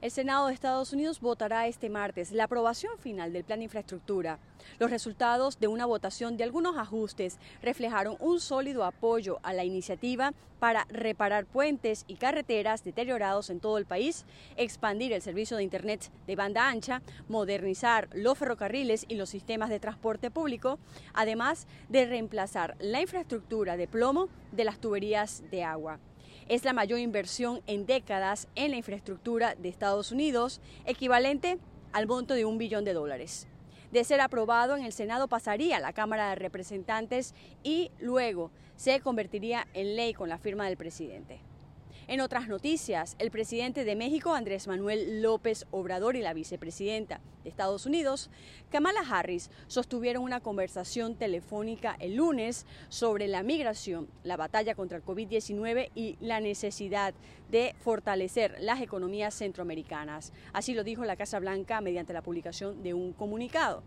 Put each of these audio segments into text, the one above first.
El Senado de Estados Unidos votará este martes la aprobación final del plan de infraestructura. Los resultados de una votación de algunos ajustes reflejaron un sólido apoyo a la iniciativa para reparar puentes y carreteras deteriorados en todo el país, expandir el servicio de Internet de banda ancha, modernizar los ferrocarriles y los sistemas de transporte público, además de reemplazar la infraestructura de plomo de las tuberías de agua. Es la mayor inversión en décadas en la infraestructura de Estados Unidos, equivalente al monto de un billón de dólares. De ser aprobado en el Senado pasaría a la Cámara de Representantes y luego se convertiría en ley con la firma del presidente. En otras noticias, el presidente de México, Andrés Manuel López Obrador, y la vicepresidenta de Estados Unidos, Kamala Harris, sostuvieron una conversación telefónica el lunes sobre la migración, la batalla contra el COVID-19 y la necesidad de fortalecer las economías centroamericanas. Así lo dijo la Casa Blanca mediante la publicación de un comunicado.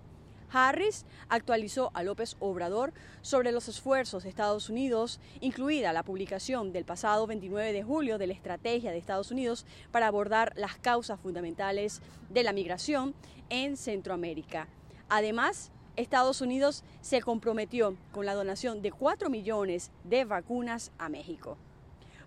Harris actualizó a López Obrador sobre los esfuerzos de Estados Unidos, incluida la publicación del pasado 29 de julio de la estrategia de Estados Unidos para abordar las causas fundamentales de la migración en Centroamérica. Además, Estados Unidos se comprometió con la donación de 4 millones de vacunas a México.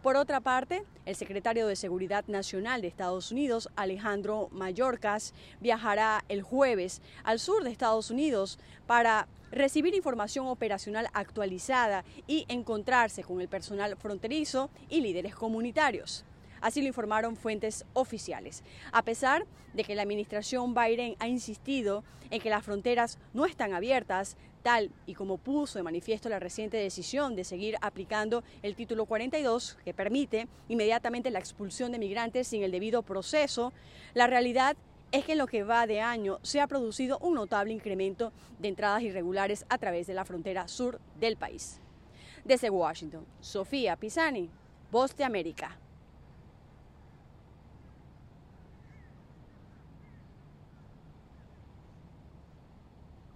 Por otra parte, el secretario de Seguridad Nacional de Estados Unidos, Alejandro Mayorkas, viajará el jueves al sur de Estados Unidos para recibir información operacional actualizada y encontrarse con el personal fronterizo y líderes comunitarios. Así lo informaron fuentes oficiales. A pesar de que la administración Biden ha insistido en que las fronteras no están abiertas, tal y como puso de manifiesto la reciente decisión de seguir aplicando el título 42, que permite inmediatamente la expulsión de migrantes sin el debido proceso, la realidad es que en lo que va de año se ha producido un notable incremento de entradas irregulares a través de la frontera sur del país. Desde Washington, Sofía Pisani, Voz de América.